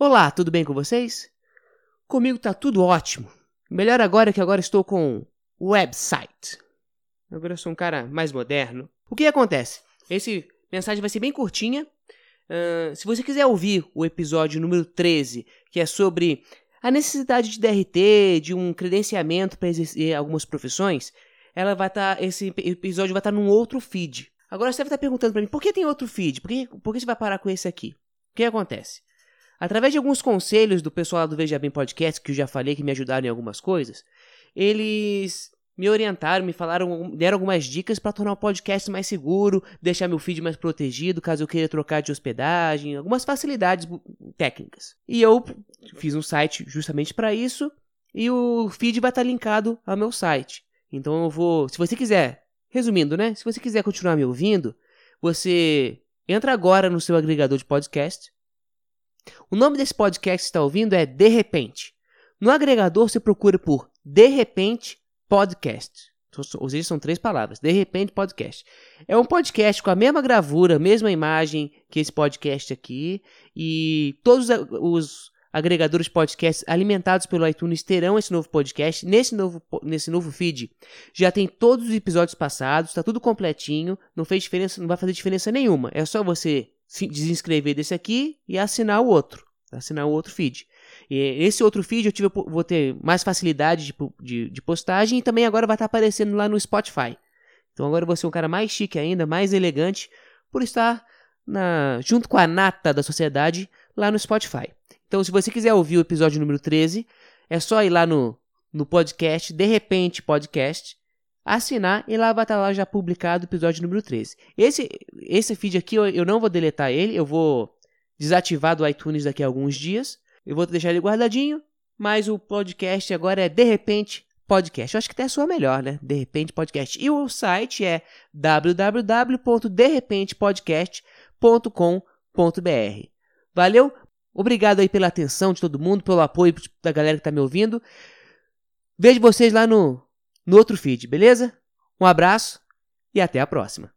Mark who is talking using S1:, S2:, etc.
S1: Olá, tudo bem com vocês? Comigo tá tudo ótimo. Melhor agora que agora estou com website. Agora eu sou um cara mais moderno. O que acontece? Esse mensagem vai ser bem curtinha. Uh, se você quiser ouvir o episódio número 13, que é sobre a necessidade de DRT, de um credenciamento para exercer algumas profissões, ela vai estar. Tá, esse episódio vai estar tá num outro feed. Agora você deve estar tá perguntando para mim, por que tem outro feed? Por que, por que você vai parar com esse aqui? O que acontece? Através de alguns conselhos do pessoal do Veja Bem Podcast, que eu já falei que me ajudaram em algumas coisas, eles me orientaram, me falaram, deram algumas dicas para tornar o podcast mais seguro, deixar meu feed mais protegido caso eu queira trocar de hospedagem, algumas facilidades técnicas. E eu fiz um site justamente para isso e o feed vai estar linkado ao meu site. Então eu vou, se você quiser, resumindo, né? Se você quiser continuar me ouvindo, você entra agora no seu agregador de podcast, o nome desse podcast que está ouvindo é De Repente. No agregador você procura por De Repente Podcast. Ou são três palavras. De repente, podcast. É um podcast com a mesma gravura, mesma imagem que esse podcast aqui. E todos os agregadores de podcasts alimentados pelo iTunes terão esse novo podcast. Nesse novo, nesse novo feed já tem todos os episódios passados, está tudo completinho. Não fez diferença, não vai fazer diferença nenhuma. É só você desinscrever desse aqui e assinar o outro. Assinar o outro feed. E esse outro feed eu tive, vou ter mais facilidade de, de, de postagem e também agora vai estar aparecendo lá no Spotify. Então agora eu vou ser um cara mais chique ainda, mais elegante, por estar na, junto com a nata da sociedade lá no Spotify. Então, se você quiser ouvir o episódio número 13, é só ir lá no, no podcast, de repente podcast, assinar e lá vai estar lá já publicado o episódio número 13. Esse, esse feed aqui eu, eu não vou deletar ele, eu vou desativar do iTunes daqui a alguns dias. Eu vou deixar ele guardadinho, mas o podcast agora é De Repente Podcast. Eu acho que até soa melhor, né? De Repente Podcast. E o site é www.derepentepodcast.com.br. Valeu? Obrigado aí pela atenção de todo mundo, pelo apoio da galera que está me ouvindo. Vejo vocês lá no no outro feed, beleza? Um abraço e até a próxima.